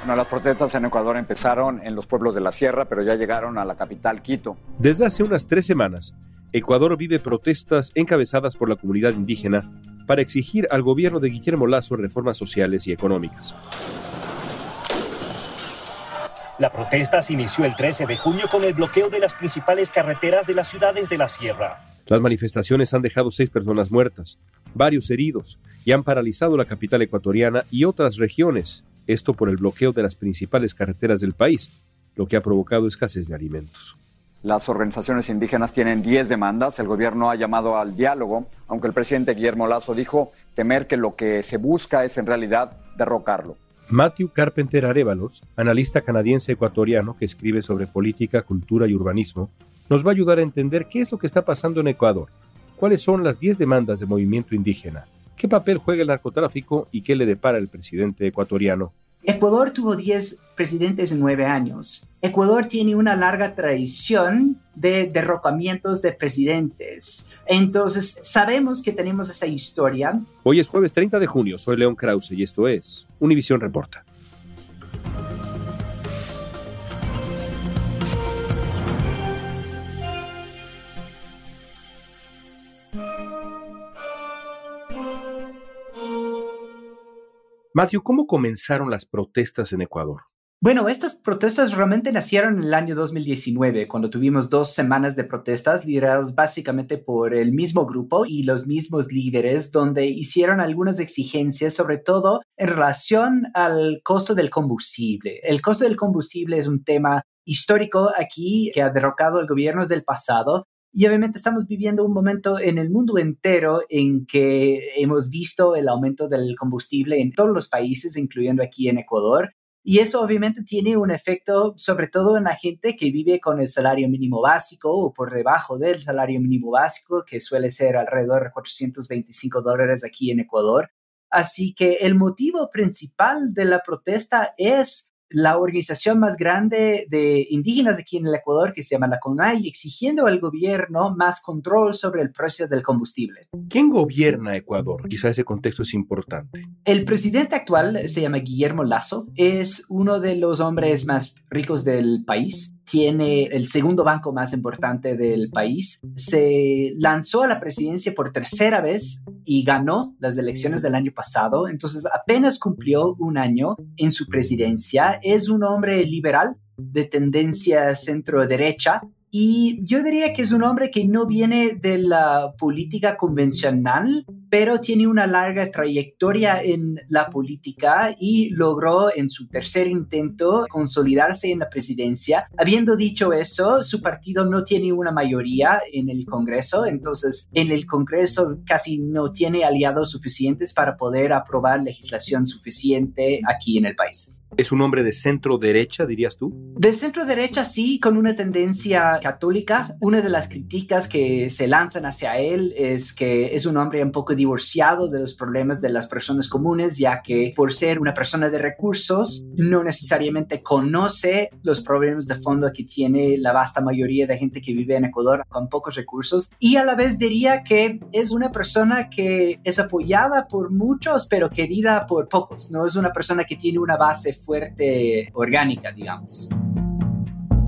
Bueno, las protestas en Ecuador empezaron en los pueblos de la sierra, pero ya llegaron a la capital, Quito. Desde hace unas tres semanas, Ecuador vive protestas encabezadas por la comunidad indígena para exigir al gobierno de Guillermo Lazo reformas sociales y económicas. La protesta se inició el 13 de junio con el bloqueo de las principales carreteras de las ciudades de la sierra. Las manifestaciones han dejado seis personas muertas, varios heridos y han paralizado la capital ecuatoriana y otras regiones, esto por el bloqueo de las principales carreteras del país, lo que ha provocado escasez de alimentos. Las organizaciones indígenas tienen 10 demandas. El gobierno ha llamado al diálogo, aunque el presidente Guillermo Lazo dijo temer que lo que se busca es en realidad derrocarlo. Matthew Carpenter Arevalos, analista canadiense ecuatoriano que escribe sobre política, cultura y urbanismo, nos va a ayudar a entender qué es lo que está pasando en Ecuador, cuáles son las 10 demandas del movimiento indígena, qué papel juega el narcotráfico y qué le depara el presidente ecuatoriano. Ecuador tuvo 10 presidentes en 9 años. Ecuador tiene una larga tradición de derrocamientos de presidentes. Entonces, sabemos que tenemos esa historia. Hoy es jueves 30 de junio, soy León Krause y esto es Univisión Reporta. Matthew, ¿cómo comenzaron las protestas en Ecuador? Bueno, estas protestas realmente nacieron en el año 2019, cuando tuvimos dos semanas de protestas lideradas básicamente por el mismo grupo y los mismos líderes, donde hicieron algunas exigencias, sobre todo en relación al costo del combustible. El costo del combustible es un tema histórico aquí que ha derrocado el gobierno del pasado y obviamente estamos viviendo un momento en el mundo entero en que hemos visto el aumento del combustible en todos los países, incluyendo aquí en Ecuador. Y eso obviamente tiene un efecto sobre todo en la gente que vive con el salario mínimo básico o por debajo del salario mínimo básico, que suele ser alrededor de 425 dólares aquí en Ecuador. Así que el motivo principal de la protesta es la organización más grande de indígenas aquí en el Ecuador, que se llama la CONAI, exigiendo al gobierno más control sobre el precio del combustible. ¿Quién gobierna Ecuador? Quizá ese contexto es importante. El presidente actual se llama Guillermo Lazo, es uno de los hombres más ricos del país, tiene el segundo banco más importante del país, se lanzó a la presidencia por tercera vez y ganó las elecciones del año pasado, entonces apenas cumplió un año en su presidencia, es un hombre liberal de tendencia centro-derecha, y yo diría que es un hombre que no viene de la política convencional, pero tiene una larga trayectoria en la política y logró en su tercer intento consolidarse en la presidencia. Habiendo dicho eso, su partido no tiene una mayoría en el Congreso, entonces en el Congreso casi no tiene aliados suficientes para poder aprobar legislación suficiente aquí en el país. ¿Es un hombre de centro derecha, dirías tú? De centro derecha, sí, con una tendencia católica. Una de las críticas que se lanzan hacia él es que es un hombre un poco divorciado de los problemas de las personas comunes, ya que por ser una persona de recursos, no necesariamente conoce los problemas de fondo que tiene la vasta mayoría de gente que vive en Ecuador con pocos recursos. Y a la vez diría que es una persona que es apoyada por muchos, pero querida por pocos. No es una persona que tiene una base fuerte orgánica, digamos.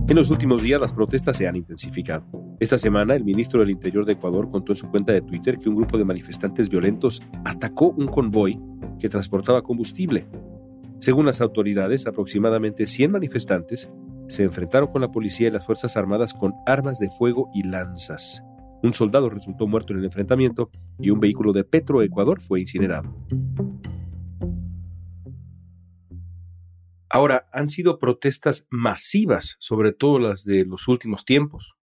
En los últimos días las protestas se han intensificado. Esta semana el ministro del Interior de Ecuador contó en su cuenta de Twitter que un grupo de manifestantes violentos atacó un convoy que transportaba combustible. Según las autoridades, aproximadamente 100 manifestantes se enfrentaron con la policía y las Fuerzas Armadas con armas de fuego y lanzas. Un soldado resultó muerto en el enfrentamiento y un vehículo de Petroecuador fue incinerado. Ahora, han sido protestas masivas, sobre todo las de los últimos tiempos.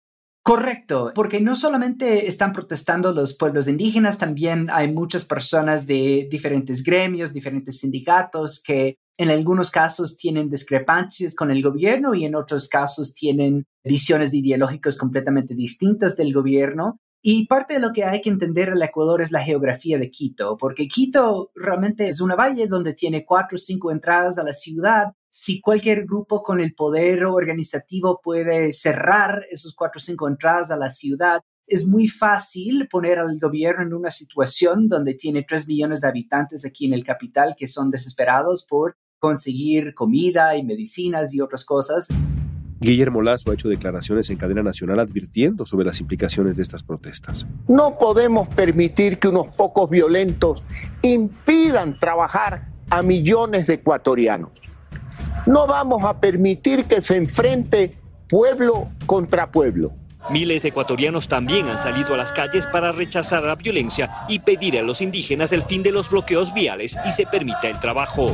Correcto, porque no solamente están protestando los pueblos indígenas, también hay muchas personas de diferentes gremios, diferentes sindicatos que en algunos casos tienen discrepancias con el gobierno y en otros casos tienen visiones ideológicas completamente distintas del gobierno. Y parte de lo que hay que entender el Ecuador es la geografía de Quito, porque Quito realmente es una valle donde tiene cuatro o cinco entradas a la ciudad si cualquier grupo con el poder organizativo puede cerrar esos cuatro o cinco entradas a la ciudad, es muy fácil poner al gobierno en una situación donde tiene tres millones de habitantes aquí en el capital que son desesperados por conseguir comida y medicinas y otras cosas. Guillermo Lazo ha hecho declaraciones en cadena nacional advirtiendo sobre las implicaciones de estas protestas. No podemos permitir que unos pocos violentos impidan trabajar a millones de ecuatorianos. No vamos a permitir que se enfrente pueblo contra pueblo. Miles de ecuatorianos también han salido a las calles para rechazar la violencia y pedir a los indígenas el fin de los bloqueos viales y se permita el trabajo.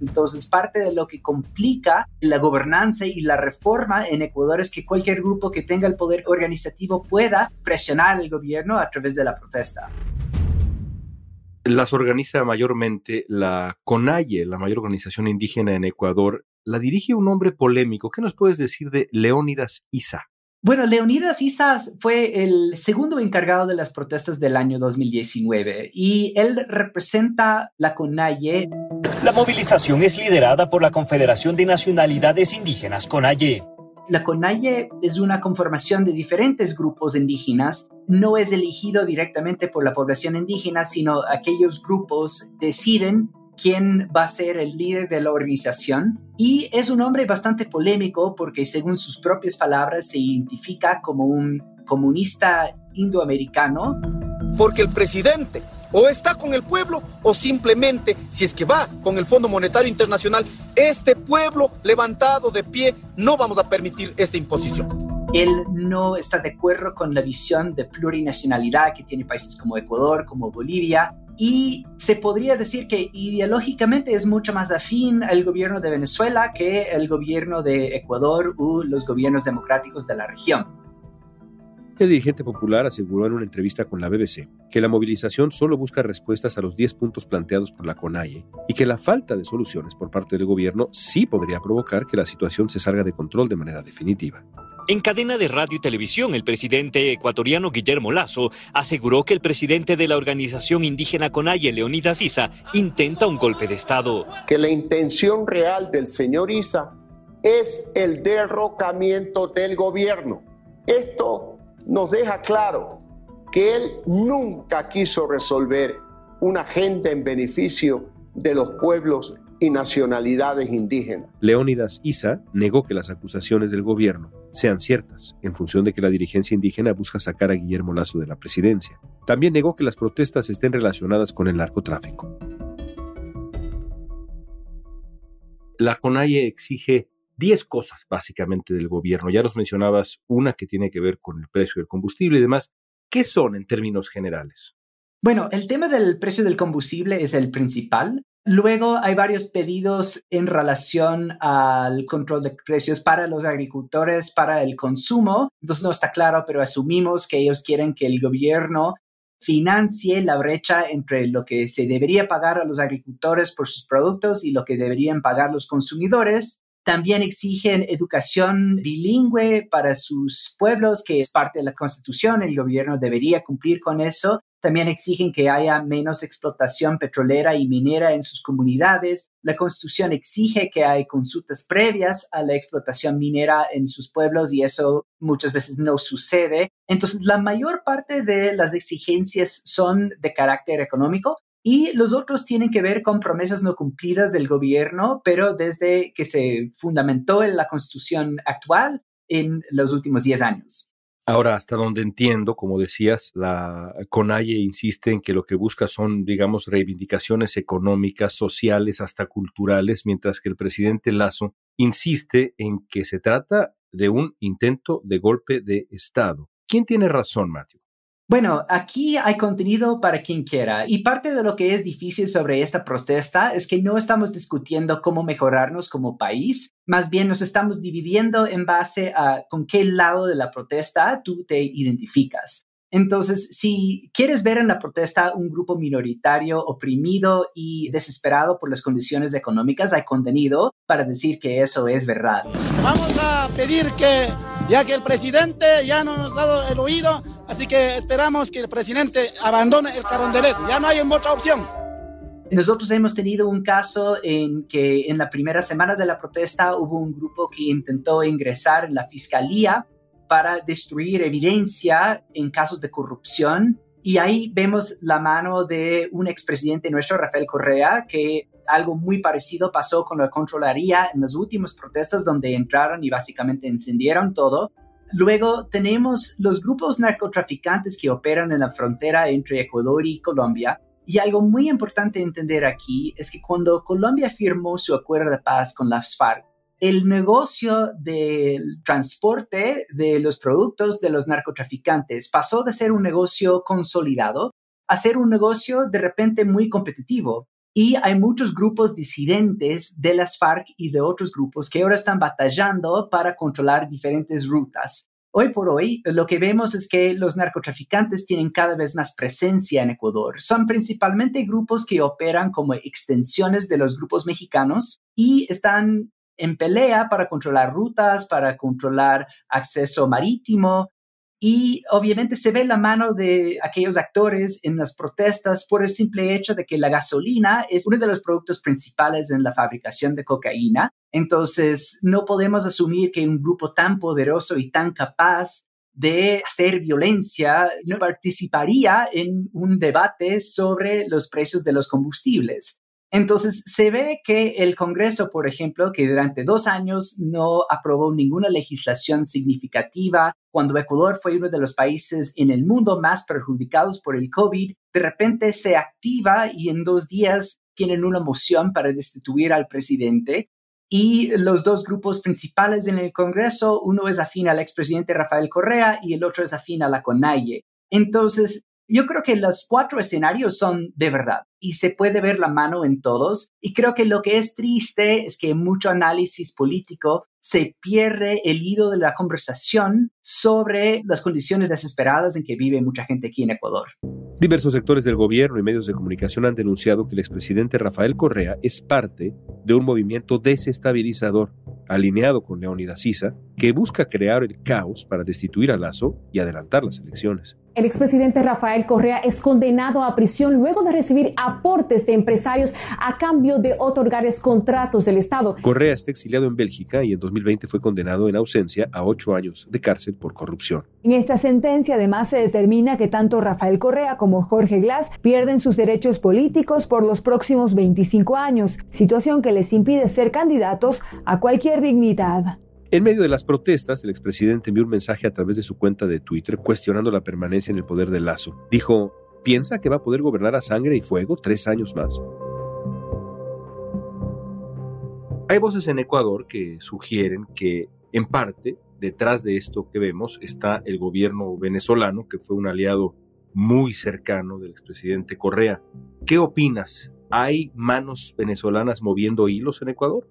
Entonces, parte de lo que complica la gobernanza y la reforma en Ecuador es que cualquier grupo que tenga el poder organizativo pueda presionar al gobierno a través de la protesta las organiza mayormente la CONAIE, la mayor organización indígena en Ecuador. La dirige un hombre polémico. ¿Qué nos puedes decir de Leónidas Isa? Bueno, Leonidas Isa fue el segundo encargado de las protestas del año 2019 y él representa la CONAIE. La movilización es liderada por la Confederación de Nacionalidades Indígenas CONAIE. La CONAIE es una conformación de diferentes grupos indígenas. No es elegido directamente por la población indígena, sino aquellos grupos deciden quién va a ser el líder de la organización. Y es un hombre bastante polémico porque según sus propias palabras se identifica como un comunista indoamericano. Porque el presidente o está con el pueblo o simplemente, si es que va con el Fondo Monetario Internacional, este pueblo levantado de pie, no vamos a permitir esta imposición. Él no está de acuerdo con la visión de plurinacionalidad que tiene países como Ecuador, como Bolivia, y se podría decir que ideológicamente es mucho más afín al gobierno de Venezuela que el gobierno de Ecuador u los gobiernos democráticos de la región. El dirigente popular aseguró en una entrevista con la BBC que la movilización solo busca respuestas a los 10 puntos planteados por la CONAIE y que la falta de soluciones por parte del gobierno sí podría provocar que la situación se salga de control de manera definitiva. En cadena de radio y televisión, el presidente ecuatoriano Guillermo Lazo aseguró que el presidente de la organización indígena CONAIE, Leonidas Isa, intenta un golpe de Estado. Que la intención real del señor Isa es el derrocamiento del gobierno. Esto nos deja claro que él nunca quiso resolver una agenda en beneficio de los pueblos y nacionalidades indígenas. Leónidas Isa negó que las acusaciones del gobierno sean ciertas, en función de que la dirigencia indígena busca sacar a Guillermo Lazo de la presidencia. También negó que las protestas estén relacionadas con el narcotráfico. La CONAIE exige 10 cosas básicamente del gobierno. Ya nos mencionabas una que tiene que ver con el precio del combustible y demás. ¿Qué son en términos generales? Bueno, el tema del precio del combustible es el principal. Luego hay varios pedidos en relación al control de precios para los agricultores, para el consumo. Entonces no está claro, pero asumimos que ellos quieren que el gobierno financie la brecha entre lo que se debería pagar a los agricultores por sus productos y lo que deberían pagar los consumidores. También exigen educación bilingüe para sus pueblos, que es parte de la Constitución. El gobierno debería cumplir con eso. También exigen que haya menos explotación petrolera y minera en sus comunidades. La Constitución exige que haya consultas previas a la explotación minera en sus pueblos y eso muchas veces no sucede. Entonces, la mayor parte de las exigencias son de carácter económico, y los otros tienen que ver con promesas no cumplidas del gobierno, pero desde que se fundamentó en la constitución actual en los últimos 10 años. Ahora, hasta donde entiendo, como decías, la CONAIE insiste en que lo que busca son, digamos, reivindicaciones económicas, sociales, hasta culturales, mientras que el presidente Lazo insiste en que se trata de un intento de golpe de Estado. ¿Quién tiene razón, Matthew? Bueno, aquí hay contenido para quien quiera y parte de lo que es difícil sobre esta protesta es que no estamos discutiendo cómo mejorarnos como país, más bien nos estamos dividiendo en base a con qué lado de la protesta tú te identificas. Entonces, si quieres ver en la protesta un grupo minoritario oprimido y desesperado por las condiciones económicas, hay contenido para decir que eso es verdad. Vamos a pedir que, ya que el presidente ya no nos ha dado el oído, así que esperamos que el presidente abandone el carondelet. Ya no hay otra opción. Nosotros hemos tenido un caso en que en la primera semana de la protesta hubo un grupo que intentó ingresar en la fiscalía para destruir evidencia en casos de corrupción. Y ahí vemos la mano de un expresidente nuestro, Rafael Correa, que algo muy parecido pasó con la Contraloría en las últimas protestas donde entraron y básicamente encendieron todo. Luego tenemos los grupos narcotraficantes que operan en la frontera entre Ecuador y Colombia. Y algo muy importante entender aquí es que cuando Colombia firmó su acuerdo de paz con las FARC, el negocio del transporte de los productos de los narcotraficantes pasó de ser un negocio consolidado a ser un negocio de repente muy competitivo. Y hay muchos grupos disidentes de las FARC y de otros grupos que ahora están batallando para controlar diferentes rutas. Hoy por hoy, lo que vemos es que los narcotraficantes tienen cada vez más presencia en Ecuador. Son principalmente grupos que operan como extensiones de los grupos mexicanos y están en pelea para controlar rutas, para controlar acceso marítimo. Y obviamente se ve la mano de aquellos actores en las protestas por el simple hecho de que la gasolina es uno de los productos principales en la fabricación de cocaína. Entonces, no podemos asumir que un grupo tan poderoso y tan capaz de hacer violencia no participaría en un debate sobre los precios de los combustibles. Entonces, se ve que el Congreso, por ejemplo, que durante dos años no aprobó ninguna legislación significativa, cuando Ecuador fue uno de los países en el mundo más perjudicados por el COVID, de repente se activa y en dos días tienen una moción para destituir al presidente. Y los dos grupos principales en el Congreso, uno es afín al expresidente Rafael Correa y el otro es afín a la CONAIE. Entonces, yo creo que los cuatro escenarios son de verdad y se puede ver la mano en todos. Y creo que lo que es triste es que mucho análisis político se pierde el hilo de la conversación sobre las condiciones desesperadas en que vive mucha gente aquí en Ecuador. Diversos sectores del gobierno y medios de comunicación han denunciado que el expresidente Rafael Correa es parte de un movimiento desestabilizador alineado con Leónidas Sisa que busca crear el caos para destituir a Lazo y adelantar las elecciones. El expresidente Rafael Correa es condenado a prisión luego de recibir aportes de empresarios a cambio de otorgarles contratos del Estado. Correa está exiliado en Bélgica y en 2020 fue condenado en ausencia a ocho años de cárcel por corrupción. En esta sentencia además se determina que tanto Rafael Correa como Jorge Glass pierden sus derechos políticos por los próximos 25 años, situación que les impide ser candidatos a cualquier dignidad. En medio de las protestas, el expresidente envió un mensaje a través de su cuenta de Twitter cuestionando la permanencia en el poder de Lazo. Dijo, ¿piensa que va a poder gobernar a sangre y fuego tres años más? Hay voces en Ecuador que sugieren que, en parte, detrás de esto que vemos está el gobierno venezolano, que fue un aliado muy cercano del expresidente Correa. ¿Qué opinas? ¿Hay manos venezolanas moviendo hilos en Ecuador?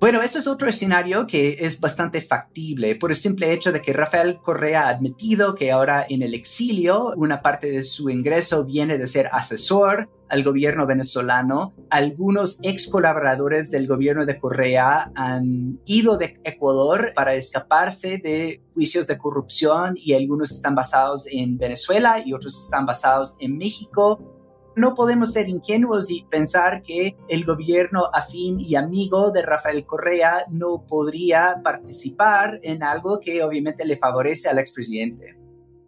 Bueno, ese es otro escenario que es bastante factible por el simple hecho de que Rafael Correa ha admitido que ahora en el exilio una parte de su ingreso viene de ser asesor al gobierno venezolano. Algunos ex colaboradores del gobierno de Correa han ido de Ecuador para escaparse de juicios de corrupción y algunos están basados en Venezuela y otros están basados en México no podemos ser ingenuos y pensar que el gobierno afín y amigo de Rafael Correa no podría participar en algo que obviamente le favorece al expresidente.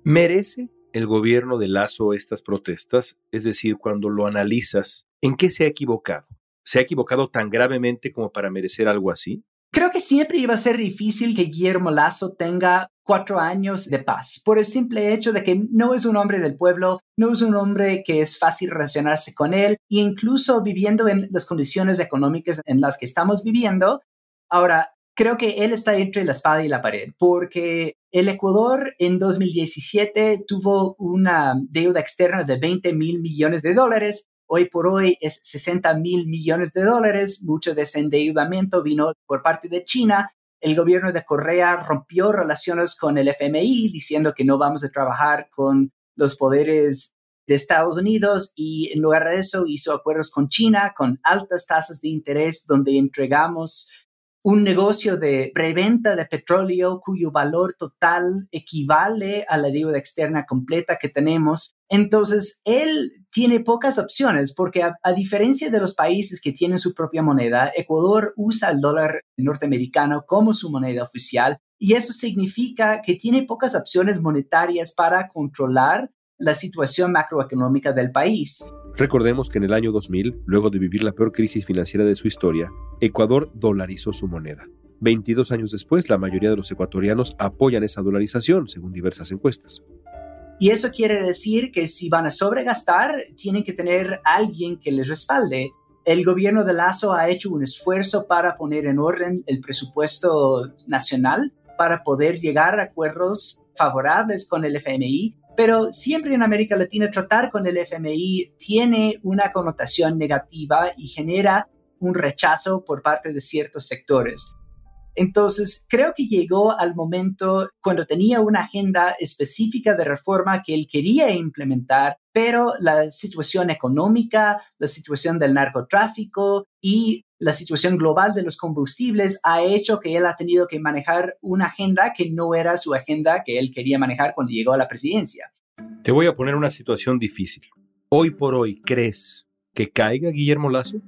¿Merece el gobierno de Lazo estas protestas? Es decir, cuando lo analizas, ¿en qué se ha equivocado? ¿Se ha equivocado tan gravemente como para merecer algo así? Creo que siempre iba a ser difícil que Guillermo Lazo tenga cuatro años de paz, por el simple hecho de que no es un hombre del pueblo, no es un hombre que es fácil relacionarse con él, e incluso viviendo en las condiciones económicas en las que estamos viviendo. Ahora, creo que él está entre la espada y la pared, porque El Ecuador en 2017 tuvo una deuda externa de 20 mil millones de dólares. Hoy por hoy es 60 mil millones de dólares. Mucho de ese endeudamiento vino por parte de China. El gobierno de Correa rompió relaciones con el FMI diciendo que no vamos a trabajar con los poderes de Estados Unidos y en lugar de eso hizo acuerdos con China con altas tasas de interés donde entregamos un negocio de preventa de petróleo cuyo valor total equivale a la deuda externa completa que tenemos. Entonces, él tiene pocas opciones porque a, diferencia de los países que tienen su propia moneda, Ecuador usa el dólar norteamericano como su moneda oficial y eso significa que tiene pocas opciones monetarias para controlar la situación macroeconómica del país. Recordemos que en el año 2000, luego de vivir la peor crisis financiera de su historia, Ecuador dolarizó su moneda. 22 años después, la mayoría de los ecuatorianos apoyan esa dolarización, según diversas encuestas. Y eso quiere decir que si van a sobregastar, tienen que tener alguien que les respalde. El gobierno de Lazo ha hecho un esfuerzo para poner en orden el presupuesto nacional para poder llegar a acuerdos favorables con el FMI pero siempre en América Latina tratar con el FMI tiene una connotación negativa y genera un rechazo por parte de ciertos sectores. Entonces, creo que llegó al momento cuando tenía una agenda específica de reforma que él quería implementar, pero la situación económica, la situación del narcotráfico y la situación global de los combustibles ha hecho que él ha tenido que manejar una agenda que no era su agenda que él quería manejar cuando llegó a la presidencia. Te voy a poner una situación difícil. Hoy por hoy, ¿crees que caiga Guillermo Lazo?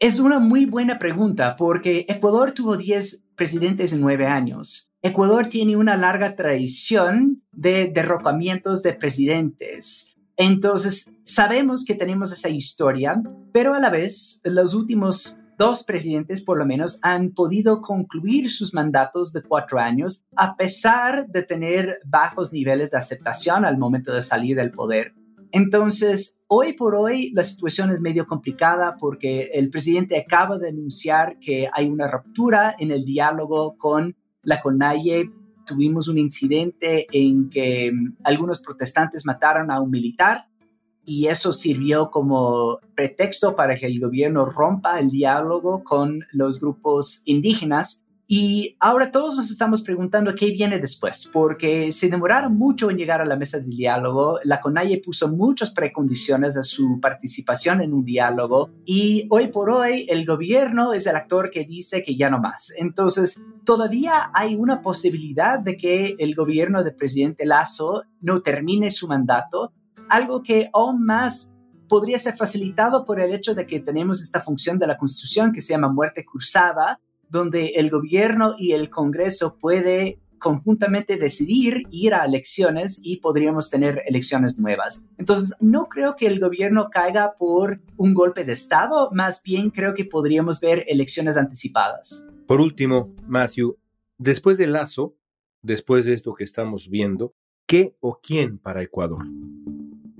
Es una muy buena pregunta porque Ecuador tuvo 10 presidentes en 9 años. Ecuador tiene una larga tradición de derrocamientos de presidentes. Entonces, sabemos que tenemos esa historia, pero a la vez, los últimos dos presidentes por lo menos han podido concluir sus mandatos de cuatro años a pesar de tener bajos niveles de aceptación al momento de salir del poder. Entonces, hoy por hoy la situación es medio complicada porque el presidente acaba de anunciar que hay una ruptura en el diálogo con la CONAIE. Tuvimos un incidente en que mm, algunos protestantes mataron a un militar y eso sirvió como pretexto para que el gobierno rompa el diálogo con los grupos indígenas. Y ahora todos nos estamos preguntando qué viene después, porque se demoraron mucho en llegar a la mesa del diálogo. La CONAIE puso muchas precondiciones a su participación en un diálogo y hoy por hoy el gobierno es el actor que dice que ya no más. Entonces, todavía hay una posibilidad de que el gobierno del presidente Lazo no termine su mandato, algo que aún más podría ser facilitado por el hecho de que tenemos esta función de la Constitución que se llama muerte cruzada, donde el gobierno y el Congreso puede conjuntamente decidir ir a elecciones y podríamos tener elecciones nuevas. Entonces, no creo que el gobierno caiga por un golpe de Estado, más bien creo que podríamos ver elecciones anticipadas. Por último, Matthew, después del Lazo, después de esto que estamos viendo, ¿qué o quién para Ecuador?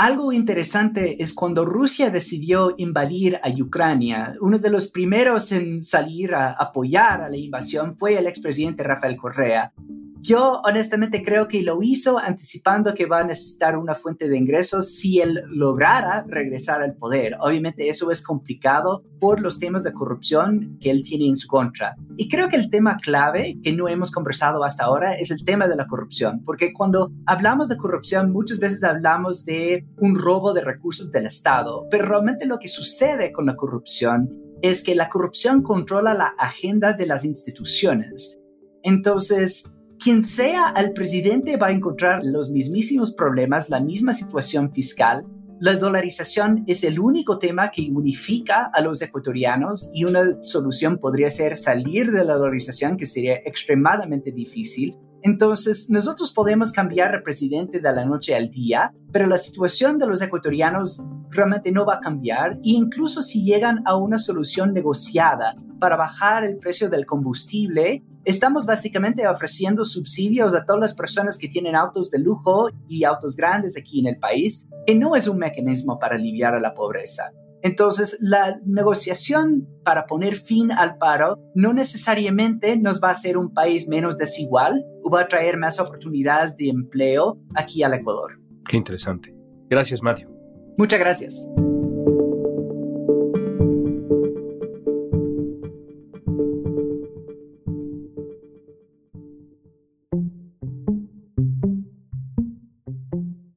Algo interesante es cuando Rusia decidió invadir a Ucrania, uno de los primeros en salir a apoyar a la invasión fue el expresidente Rafael Correa. Yo honestamente creo que lo hizo anticipando que va a necesitar una fuente de ingresos si él lograra regresar al poder. Obviamente eso es complicado por los temas de corrupción que él tiene en su contra. Y creo que el tema clave que no hemos conversado hasta ahora es el tema de la corrupción, porque cuando hablamos de corrupción muchas veces hablamos de un robo de recursos del Estado, pero realmente lo que sucede con la corrupción es que la corrupción controla la agenda de las instituciones. Entonces, quien sea el presidente va a encontrar los mismísimos problemas, la misma situación fiscal. La dolarización es el único tema que unifica a los ecuatorianos y una solución podría ser salir de la dolarización, que sería extremadamente difícil. Entonces, nosotros podemos cambiar de presidente de la noche al día, pero la situación de los ecuatorianos realmente no va a cambiar e incluso si llegan a una solución negociada para bajar el precio del combustible, estamos básicamente ofreciendo subsidios a todas las personas que tienen autos de lujo y autos grandes aquí en el país, que no es un mecanismo para aliviar a la pobreza. Entonces, la negociación para poner fin al paro no necesariamente nos va a hacer un país menos desigual o va a traer más oportunidades de empleo aquí al Ecuador. Qué interesante. Gracias, Matthew. Muchas gracias.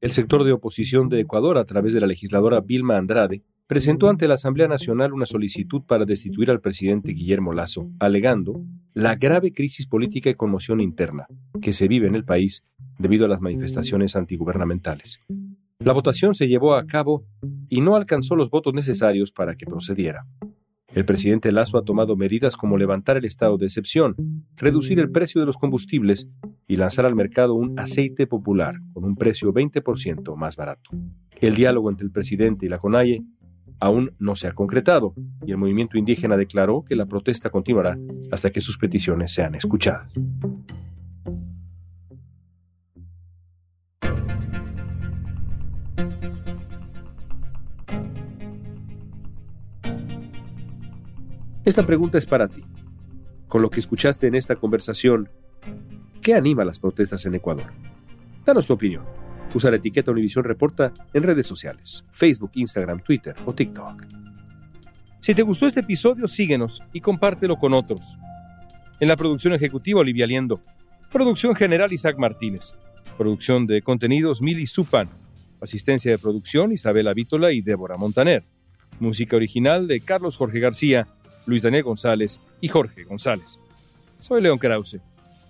El sector de oposición de Ecuador, a través de la legisladora Vilma Andrade, presentó ante la Asamblea Nacional una solicitud para destituir al presidente Guillermo Lazo, alegando la grave crisis política y conmoción interna que se vive en el país debido a las manifestaciones antigubernamentales. La votación se llevó a cabo y no alcanzó los votos necesarios para que procediera. El presidente Lazo ha tomado medidas como levantar el estado de excepción, reducir el precio de los combustibles y lanzar al mercado un aceite popular con un precio 20% más barato. El diálogo entre el presidente y la CONAIE aún no se ha concretado y el movimiento indígena declaró que la protesta continuará hasta que sus peticiones sean escuchadas. Esta pregunta es para ti. Con lo que escuchaste en esta conversación, ¿qué anima las protestas en Ecuador? Danos tu opinión. Usa la etiqueta Univisión Reporta en redes sociales, Facebook, Instagram, Twitter o TikTok. Si te gustó este episodio, síguenos y compártelo con otros. En la producción ejecutiva, Olivia Liendo. Producción general, Isaac Martínez. Producción de contenidos, Mili Supan. Asistencia de producción, Isabela Vítola y Débora Montaner. Música original de Carlos Jorge García Luis Daniel González y Jorge González. Soy León Krause.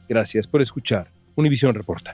Gracias por escuchar Univisión Reporta.